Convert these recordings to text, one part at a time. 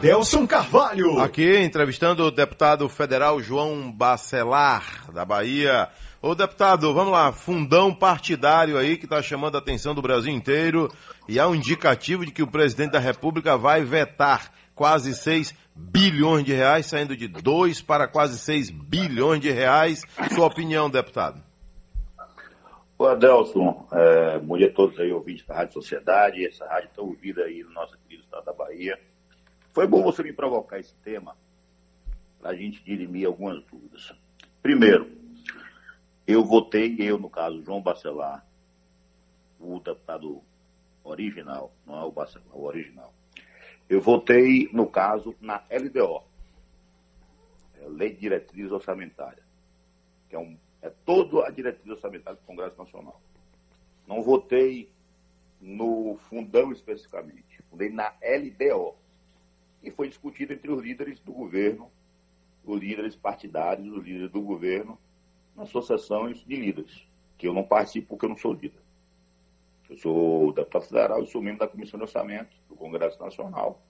Delson Carvalho. Aqui, entrevistando o deputado federal João Bacelar, da Bahia. Ô deputado, vamos lá, fundão partidário aí que está chamando a atenção do Brasil inteiro e há um indicativo de que o presidente da República vai vetar quase 6 bilhões de reais, saindo de 2 para quase 6 bilhões de reais. Sua opinião, deputado? Ô Adelson, é, bom dia a todos aí, ouvintes da Rádio Sociedade, essa rádio tão ouvida aí no nosso querido estado da Bahia. Foi bom você me provocar esse tema para a gente dirimir algumas dúvidas. Primeiro, eu votei, eu no caso, João Bacelar, o deputado original, não é o Bacelar, o original. Eu votei, no caso, na LDO, é Lei de Diretriz Orçamentária, que é, um, é toda a diretriz orçamentária do Congresso Nacional. Não votei no fundão especificamente, votei na LDO, e foi discutido entre os líderes do governo, os líderes partidários, os líderes do governo, nas sessões de líderes, que eu não participo porque eu não sou líder. Eu sou deputado federal e sou membro da Comissão de Orçamento do Congresso Nacional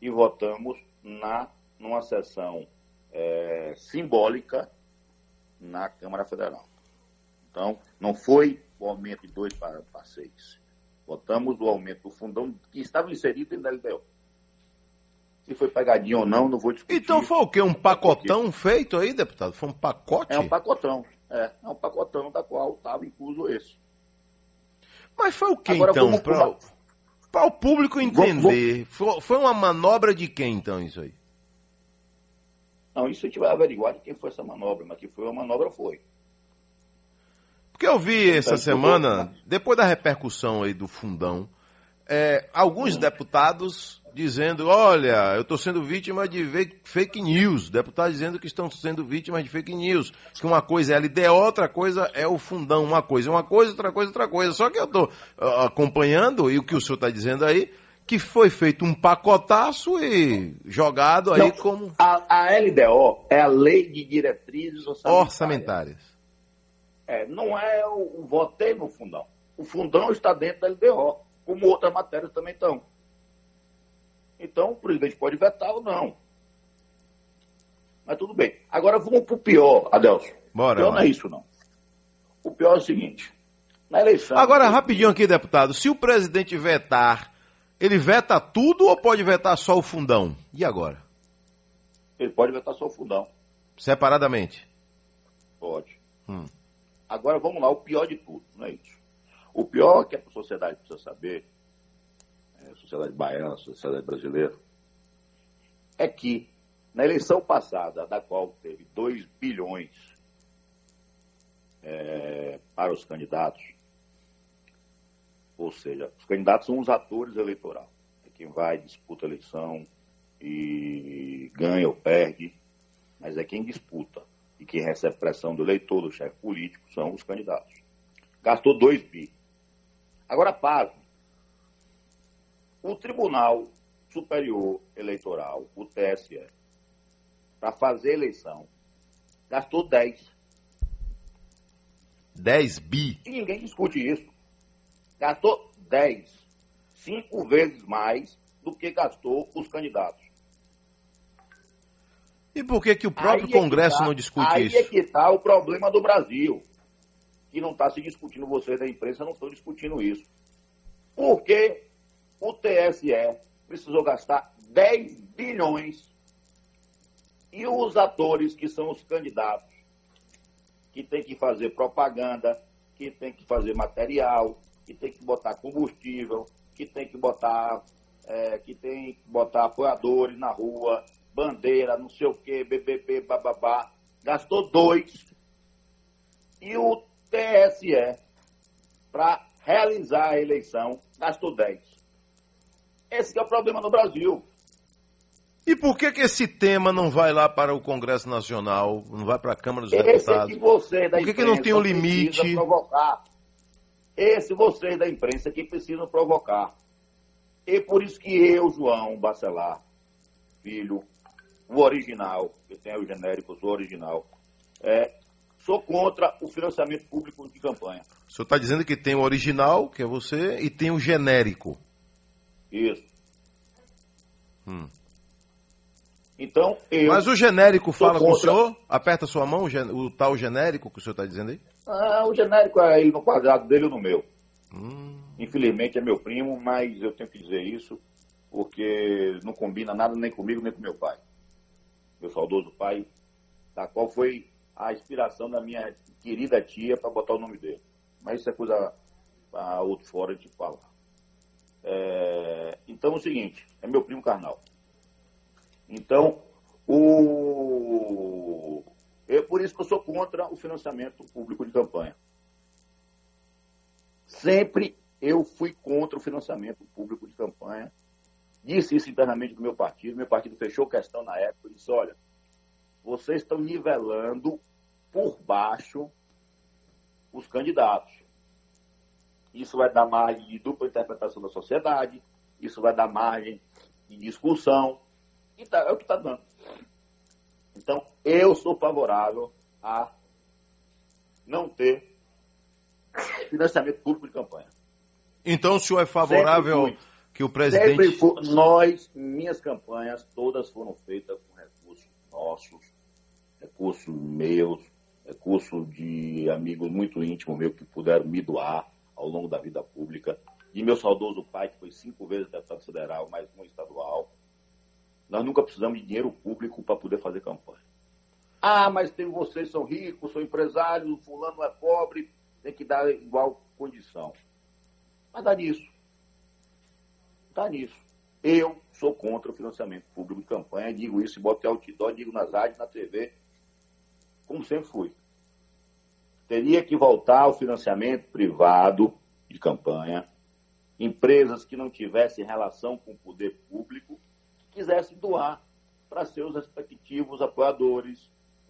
e votamos na, numa sessão é, simbólica na Câmara Federal. Então, não foi o aumento de 2 para, para 6. Votamos o aumento do fundão que estava inserido da LDO. Se foi pegadinha ou não, não vou discutir. Então foi o quê? Um pacotão feito aí, deputado? Foi um pacote? É um pacotão. É, é um pacotão da qual estava incluso esse. Mas foi o que então? Para o público entender. Vou, vou... Foi uma manobra de quem então isso aí? Não, isso a gente vai averiguar de quem foi essa manobra, mas que foi uma manobra foi. Porque eu vi então, essa semana, depois da repercussão aí do fundão, é, alguns hum. deputados dizendo, olha, eu estou sendo vítima de fake news. Deputados dizendo que estão sendo vítimas de fake news. Que uma coisa é LDO, outra coisa é o fundão. Uma coisa é uma coisa, outra coisa é outra coisa. Só que eu estou uh, acompanhando, e o que o senhor está dizendo aí, que foi feito um pacotaço e jogado aí Não, como... A, a, LDO é a Lei de Diretrizes Orçamentárias. orçamentárias. É, não é o, o votei no fundão. O fundão está dentro da LDO, como outras matérias também estão. Então, o presidente pode vetar ou não. Mas tudo bem. Agora vamos para o pior, Adelson. Bora. O pior não é isso, não. O pior é o seguinte. Na eleição. Agora, rapidinho aqui, deputado. Se o presidente vetar, ele veta tudo ou pode vetar só o fundão? E agora? Ele pode vetar só o fundão. Separadamente? Pode. Hum. Agora vamos lá, o pior de tudo, não é isso. O pior que a sociedade precisa saber a sociedade baiana, sociedade brasileira, é que na eleição passada, da qual teve 2 bilhões é, para os candidatos, ou seja, os candidatos são os atores eleitorais. É quem vai, disputa a eleição e ganha ou perde, mas é quem disputa. E quem recebe pressão do eleitor, do chefe político, são os candidatos. Gastou 2 bi. Agora, pasme, o Tribunal Superior Eleitoral, o TSE, para fazer eleição, gastou 10. 10 bi? E ninguém discute isso. Gastou 10. Cinco vezes mais do que gastou os candidatos. E por que, que o próprio aí Congresso é tá, não discute aí isso? Aí é que está o problema do Brasil. Que não está se discutindo, vocês da imprensa não estão discutindo isso. Porque o TSE precisou gastar 10 bilhões e os atores, que são os candidatos, que tem que fazer propaganda, que tem que fazer material, que tem que botar combustível, que tem que botar, é, que tem que botar apoiadores na rua, bandeira, não sei o que, BBB, bababá, gastou dois. E o TSE, para realizar a eleição, gastou 10. Esse é o problema no Brasil. E por que, que esse tema não vai lá para o Congresso Nacional, não vai para a Câmara dos esse Deputados? É que você da por que, que não tem um limite? Provocar. Esse vocês da imprensa que precisam provocar. E por isso que eu, João Bacelar, filho, o original, que tem o genérico, eu sou original, é, sou contra o financiamento público de campanha. O senhor está dizendo que tem o original, que é você, e tem o genérico. Isso. Hum. Então, eu. Mas o genérico fala contra... com o senhor? Aperta sua mão, o, tal genérico que o senhor está dizendo aí? Ah, o genérico é ele no quadrado dele ou no meu. Hum. Infelizmente é meu primo, mas eu tenho que dizer isso porque não combina nada nem comigo nem com meu pai. Meu saudoso pai, da qual foi a inspiração da minha querida tia para botar o nome dele. Mas isso é coisa para outro fora de falar. É, então é o seguinte, é meu primo carnal. Então, o, é por isso que eu sou contra o financiamento público de campanha. Sempre eu fui contra o financiamento público de campanha. Disse isso internamente do meu partido. Meu partido fechou questão na época e disse: olha, vocês estão nivelando por baixo os candidatos. Isso vai dar margem de dupla interpretação da sociedade, isso vai dar margem de discussão, e tá, é o que está dando. Então, eu sou favorável a não ter financiamento público de campanha. Então, o senhor é favorável que o presidente. Sempre nós, minhas campanhas, todas foram feitas com recursos nossos, recursos meus, recursos de amigos muito íntimos meus que puderam me doar ao longo da vida pública, de meu saudoso pai, que foi cinco vezes deputado federal, mais um estadual. Nós nunca precisamos de dinheiro público para poder fazer campanha. Ah, mas tem vocês são ricos, são empresários, o fulano é pobre, tem que dar igual condição. Mas dá nisso. Dá nisso. Eu sou contra o financiamento público de campanha, digo isso, boto outdoor, digo nas rádios, na TV, como sempre fui teria que voltar ao financiamento privado de campanha, empresas que não tivessem relação com o poder público, que quisessem doar para seus respectivos apoiadores,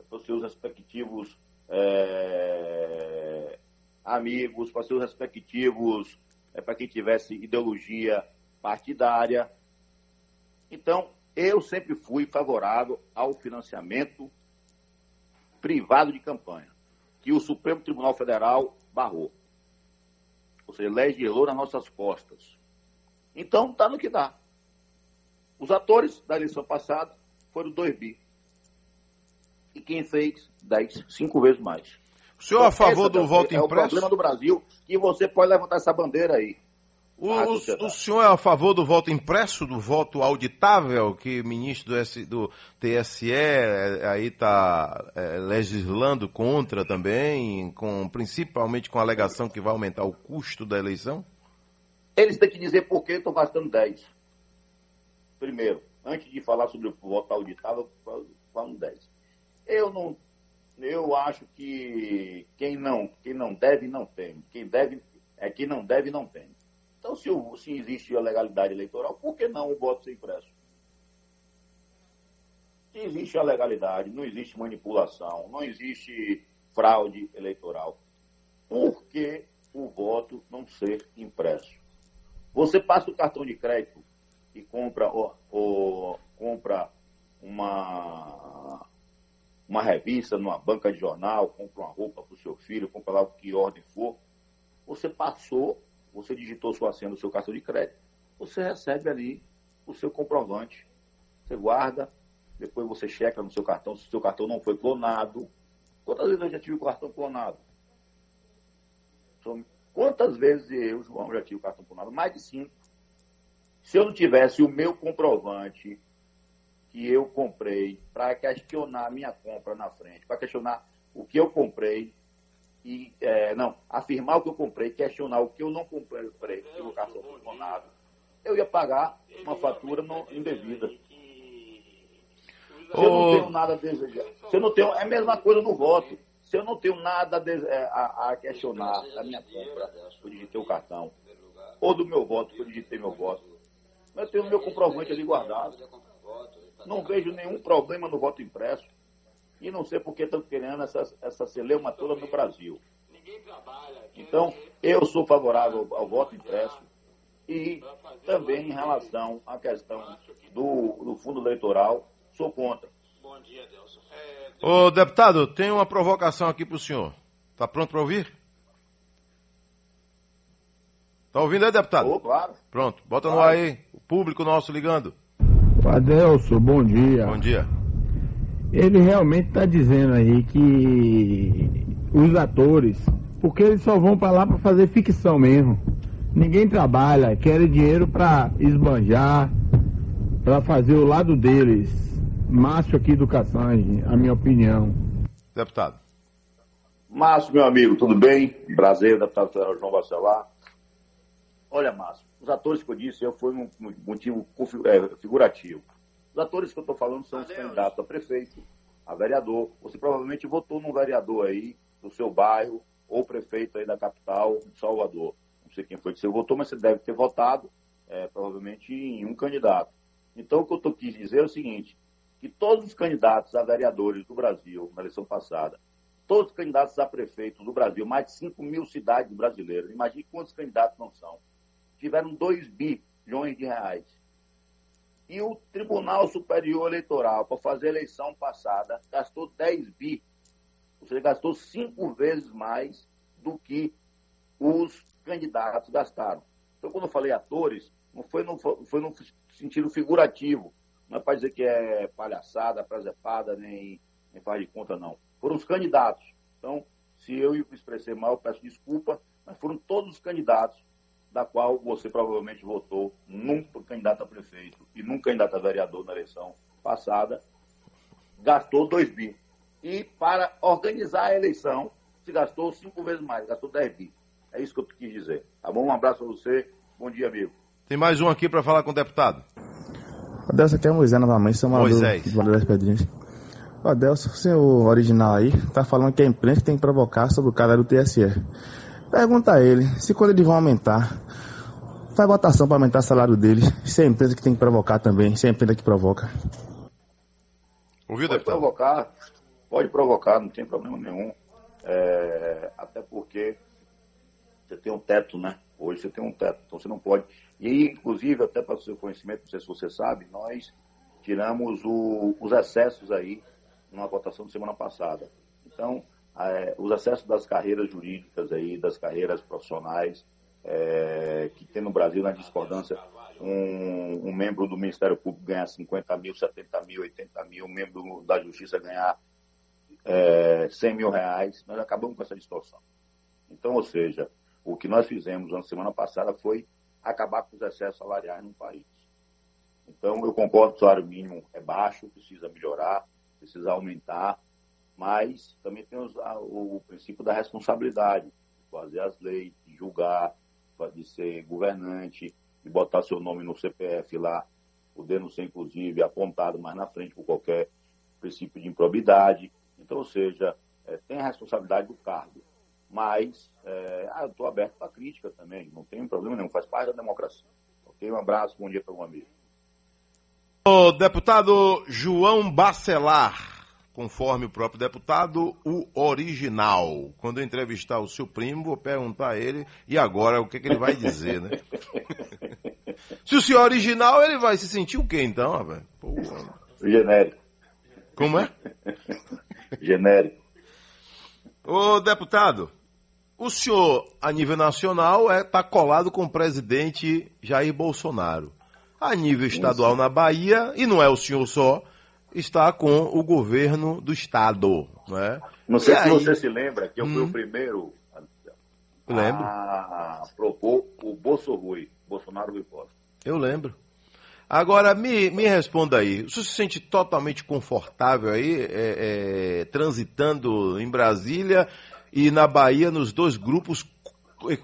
para seus respectivos é, amigos, para seus respectivos, é, para quem tivesse ideologia partidária. Então, eu sempre fui favorável ao financiamento privado de campanha que o Supremo Tribunal Federal barrou. Ou seja, legislou nas nossas costas. Então, está no que dá. Os atores da eleição passada foram dois bi. E quem fez, dez, cinco vezes mais. O senhor então, a favor do voto é impresso? É o problema do Brasil que você pode levantar essa bandeira aí. O, o, o, senhor é a favor do voto impresso, do voto auditável, que o ministro do, S, do TSE aí está é, legislando contra também, com, principalmente com a alegação que vai aumentar o custo da eleição? Eles têm que dizer por que estão gastando 10. Primeiro, antes de falar sobre o voto auditável, falam 10. Eu não. Eu acho que quem não, quem não deve, não tem. Quem deve, é quem não deve, não tem. Então, se, o, se existe a legalidade eleitoral, por que não o voto ser impresso? Se existe a legalidade, não existe manipulação, não existe fraude eleitoral, por que o voto não ser impresso? Você passa o cartão de crédito e compra, ou, ou, compra uma, uma revista numa banca de jornal, compra uma roupa para o seu filho, compra lá o que ordem for, você passou você digitou sua senha no seu cartão de crédito, você recebe ali o seu comprovante. Você guarda, depois você checa no seu cartão se o seu cartão não foi clonado. Quantas vezes eu já tive o cartão clonado? Quantas vezes eu, João, já tive o cartão clonado? Mais de cinco. Se eu não tivesse o meu comprovante que eu comprei para questionar a minha compra na frente, para questionar o que eu comprei, e é, não, afirmar o que eu comprei, questionar o que eu não comprei, que o cartão foi clonado, eu ia pagar uma fatura não, indevida. Se eu não tenho nada a desejar, se eu não tenho, é a mesma coisa no voto. Se eu não tenho nada a, é, a, questionar da minha compra, eu digitei o cartão, ou do meu voto, eu digitei meu voto, eu tenho o meu comprovante ali guardado. Não vejo nenhum problema no voto impresso. E não sei por que estão querendo essa, essa celeuma toda no Brasil. Então, eu sou favorável ao voto impresso e também em relação à questão do, do fundo eleitoral, sou contra. Bom dia, Delson. É... Ô, deputado, tem uma provocação aqui para o senhor. Está pronto para ouvir? Está ouvindo aí, deputado? Oh, claro. Pronto, bota claro. no ar aí, o público nosso ligando. Adelso, bom dia. Bom dia. Ele realmente está dizendo aí que os atores, porque eles só vão para lá para fazer ficção mesmo. Ninguém trabalha, querem dinheiro para esbanjar, para fazer o lado deles. Márcio aqui do Caçange, a minha opinião. Deputado. Márcio, meu amigo, tudo bem? Prazer, deputado federal João Bacelar. Olha, Márcio, os atores que eu disse, eu fui um motivo é, figurativo. Os atores que eu estou falando são os candidatos a prefeito, a vereador. Você provavelmente votou num vereador aí do seu bairro ou prefeito aí da capital de Salvador. Não sei quem foi que você votou, mas você deve ter votado é, provavelmente em um candidato. Então, o que eu estou quis dizer é o seguinte, que todos os candidatos a vereadores do Brasil, na eleição passada, todos os candidatos a prefeito do Brasil, mais de 5 mil cidades brasileiras, imagine quantos candidatos não são, tiveram 2 bilhões de reais. E o Tribunal Superior Eleitoral, para fazer a eleição passada, gastou 10 bi. Ou seja, gastou cinco vezes mais do que os candidatos gastaram. Então, quando eu falei atores, não foi no, foi no sentido figurativo. Não é para dizer que é palhaçada, presepada, nem, nem faz de conta, não. Foram os candidatos. Então, se eu expressei mal, eu peço desculpa, mas foram todos os candidatos da qual você provavelmente votou num candidato a prefeito e num candidato a vereador na eleição passada, gastou 2 bi. E para organizar a eleição, se gastou cinco vezes mais, gastou 10 bi. É isso que eu quis dizer. Tá bom? Um abraço para você. Bom dia, amigo. Tem mais um aqui para falar com o deputado. Adelson, aqui é Moisés novamente, sou Moisés. de das Pedrinhas. Adelson, o senhor original aí, tá falando que a imprensa tem que provocar sobre o cara do TSE. Pergunta a ele se quando eles vão aumentar, faz votação para aumentar o salário deles, se é a empresa que tem que provocar também, se é a empresa que provoca. Ouviu, pode deputado? provocar, pode provocar, não tem problema nenhum. É, até porque você tem um teto, né? Hoje você tem um teto, então você não pode. E, inclusive, até para o seu conhecimento, não sei se você sabe, nós tiramos o, os excessos aí numa votação de semana passada. Então, é, os acessos das carreiras jurídicas aí, das carreiras profissionais, é, que tem no Brasil na discordância um, um, membro do Ministério Público ganhar 50 mil, 70 mil, 80 mil, um membro da Justiça ganhar é, 100 mil reais, nós acabamos com essa distorção. Então, ou seja, o que nós fizemos na semana passada foi acabar com os excessos salariais no país. Então, eu concordo que o salário mínimo é baixo, precisa melhorar, precisa aumentar, mas também tem os, a, o princípio da responsabilidade, de fazer as leis, de julgar, de ser governante, de botar seu nome no CPF lá, podendo ser, inclusive, apontado mais na frente por qualquer princípio de improbidade. Então, ou seja, é, tem a responsabilidade do cargo. Mas é, ah, eu estou aberto para crítica também, não tem problema nenhum, faz parte da democracia. Ok? Um abraço, bom dia para o amigo. O deputado João Bacelar conforme o próprio deputado, o original. Quando eu entrevistar o seu primo, vou perguntar a ele, e agora o que, que ele vai dizer, né? se o senhor é original, ele vai se sentir o quê então, velho? Genérico. Como é? Genérico. Ô, deputado, o senhor, a nível nacional, está é, tá colado com o presidente Jair Bolsonaro. A nível estadual na Bahia, e não é o senhor só, está com o governo do Estado. Né? Não sei e se aí... você se lembra que eu hum. fui o hum. primeiro Lembro. a propor o Bolso Rui, Bolsonaro Rui Costa. Eu lembro. Agora, me, me responda aí, você se sente totalmente confortável aí, é, é, transitando em Brasília e na Bahia, nos dois grupos,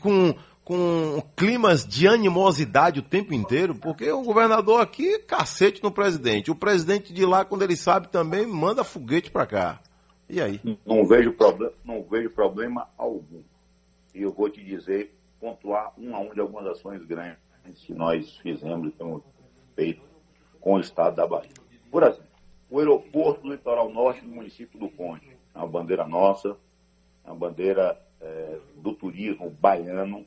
com com climas de animosidade o tempo inteiro, porque o governador aqui, cacete no presidente. O presidente de lá, quando ele sabe também, manda foguete para cá. E aí? Não vejo, problema, não vejo problema algum. E eu vou te dizer, pontuar um a um de algumas ações grandes que nós fizemos e temos feito com o estado da Bahia. Por exemplo, o aeroporto do litoral norte do município do Conde. É uma bandeira nossa, é uma bandeira é, do turismo baiano,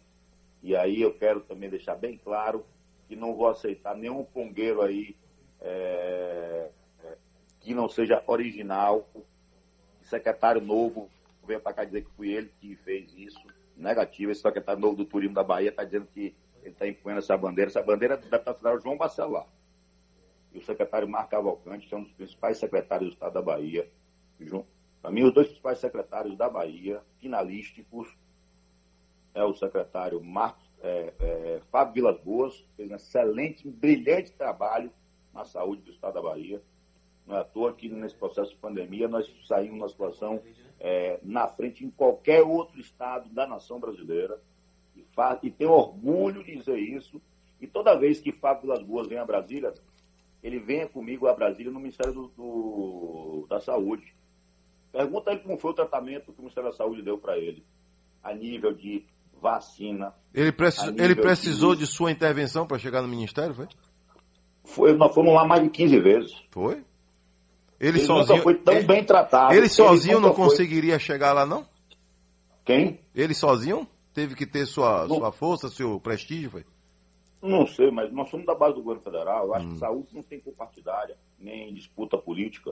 e aí eu quero também deixar bem claro que não vou aceitar nenhum pongueiro aí é, que não seja original. Secretário novo veio para cá dizer que fui ele que fez isso. Negativo, esse secretário novo do Turismo da Bahia está dizendo que ele está empunhando essa bandeira. Essa bandeira é do deputado federal João Bacelar. E do secretário Marco Cavalcante, que é um dos principais secretários do Estado da Bahia. Para mim, os dois principais secretários da Bahia, finalísticos, é o secretário Marcos, é, é, Fábio Vilas Boas, fez um excelente, um brilhante trabalho na saúde do Estado da Bahia. Não é à toa que nesse processo de pandemia nós saímos numa situação é, na frente em qualquer outro estado da nação brasileira. E, e tenho orgulho de dizer isso. E toda vez que Fábio Vilas Boas vem a Brasília, ele venha comigo a Brasília no Ministério do, do, da Saúde. Pergunta ele como foi o tratamento que o Ministério da Saúde deu para ele, a nível de vacina. Ele, precis, ele precisou de... sua intervenção para chegar no Ministério, foi? Foi, nós fomos lá mais de 15 vezes. Foi? Ele, ele sozinho. foi tão ele, bem tratado. Ele sozinho ele não conseguiria foi... chegar lá, não? Quem? Ele sozinho? Teve que ter sua, sua força, seu prestígio, foi? Não sei, mas nós somos da base do governo federal. Eu acho hum. que saúde não tem cor partidária, nem disputa política.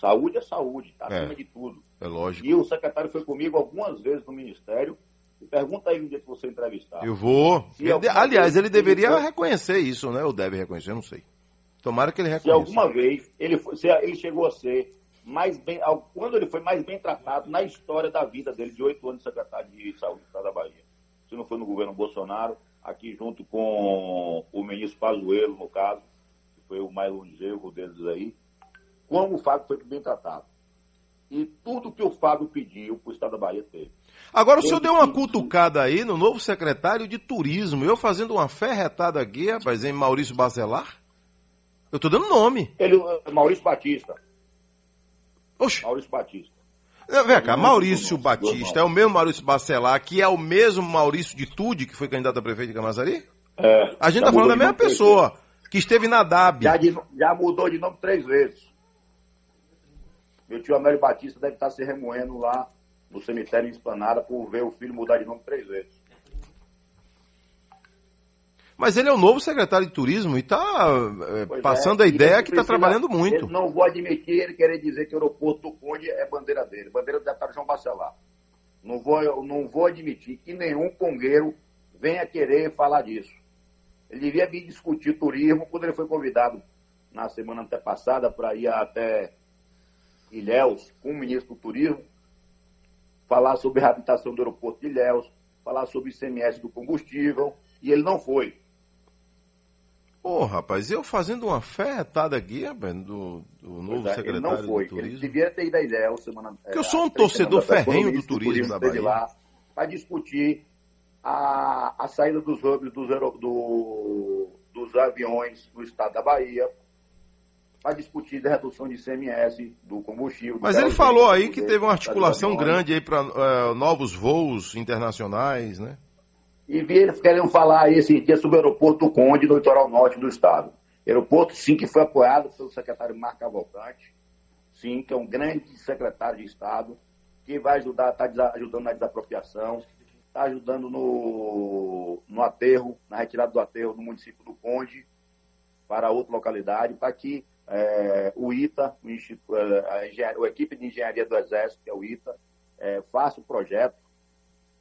Saúde é saúde, tá acima é, de tudo. É lógico. E o secretário foi comigo algumas vezes no Ministério. Pergunta aí um dia que você entrevistar. Eu vou. Ele, aliás, ele deveria ele reconhecer isso, né? Ou deve reconhecer, não sei. Tomara que ele reconheça. Se alguma vez ele, foi, se ele chegou a ser mais bem. Quando ele foi mais bem tratado na história da vida dele, de oito anos de secretário de saúde do Estado da Bahia. Se não foi no governo Bolsonaro, aqui junto com o ministro Pazuello, no caso, que foi o mais longevo deles aí, como o Fábio foi bem tratado. E tudo que o Fábio pediu para o Estado da Bahia teve. Agora o senhor deu uma cutucada aí no novo secretário de turismo. Eu fazendo uma ferretada aqui, rapaz, em Maurício Bacelar. Eu tô dando nome. Ele, Maurício Batista. Oxe. Maurício Batista. Vem cá, Maurício Batista é o mesmo Maurício Bacelar, que é o mesmo Maurício de Tude, que foi candidato a prefeito de Camaçari? É. A gente tá falando da mesma pessoa, que esteve na DAB. Já, de, já mudou de nome três vezes. Meu tio Amélio Batista deve estar se remoendo lá no cemitério em Esplanada por ver o filho mudar de nome três vezes. Mas ele é o novo secretário de turismo e está é, é, passando é, a ideia que está trabalhando muito. não vou admitir ele querer dizer que o aeroporto do Conde é bandeira dele, bandeira do deputado João Bacelar. Não vou, não vou admitir que nenhum congueiro venha querer falar disso. Ele devia vir discutir turismo quando ele foi convidado na semana antepassada para ir até Ilhéus com o ministro do Turismo, falar sobre a reabilitação do aeroporto de Ilhéus, falar sobre o ICMS do combustível, e ele não foi. Ô, oh, rapaz, eu fazendo uma ferretada aqui, rapaz, do, do novo é, secretário ele não foi. do turismo. Ele devia ter ido à ideia semana. Porque eu sou um torcedor ferrenho do turismo, da Bahia. lá para discutir a, a saída dos hubs dos, do, dos aviões do estado da Bahia, para discutir a redução de ICMS do combustível. Mas ele falou aí que teve uma articulação grande aí para uh, novos voos internacionais, né? e eles querendo falar esse dia sobre o aeroporto do Conde, no litoral norte do estado. Aeroporto, sim, que foi apoiado pelo secretário Marco Cavalcante, sim, que é um grande secretário de Estado, que vai ajudar, está ajudando na desapropriação, está ajudando no, no aterro, na retirada do aterro do município do Conde para outra localidade, para que é, o ITA, o é, a, a, equipe de engenharia do Exército, que é o ITA, é, faça o projeto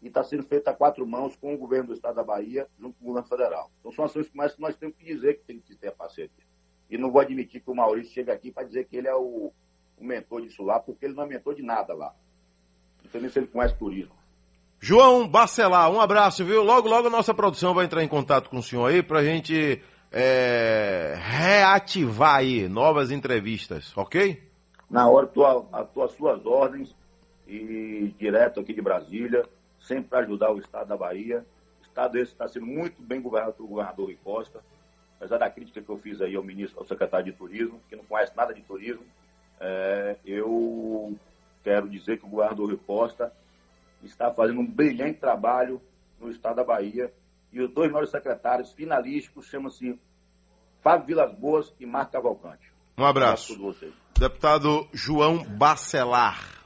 e está sendo feita a quatro mãos com o governo do Estado da Bahia, junto com o governo federal. Então são ações como essa que nós temos que dizer que tem que ter a parceria. E não vou admitir que o Maurício chegue aqui para dizer que ele é o, o, mentor disso lá, porque ele não é mentor de nada lá. Não nem se ele conhece turismo. João Bacelar, um abraço, viu? Logo, logo a nossa produção vai entrar em contato com o senhor aí para a gente é, reativar aí novas entrevistas, ok? Na hora, tua, as suas ordens e direto aqui de Brasília sempre para ajudar o Estado da Bahia. O Estado esse está sendo muito bem governado pelo governador Rui Costa, apesar da crítica que eu fiz aí ao ministro, ao secretário de Turismo, que não conhece nada de turismo, é, eu quero dizer que o governador Rui Costa está fazendo um brilhante trabalho no Estado da Bahia e os dois novos secretários finalísticos chamam-se Fábio Vilas Boas e Marco Cavalcante. Um abraço. Um abraço Deputado João Bacelar.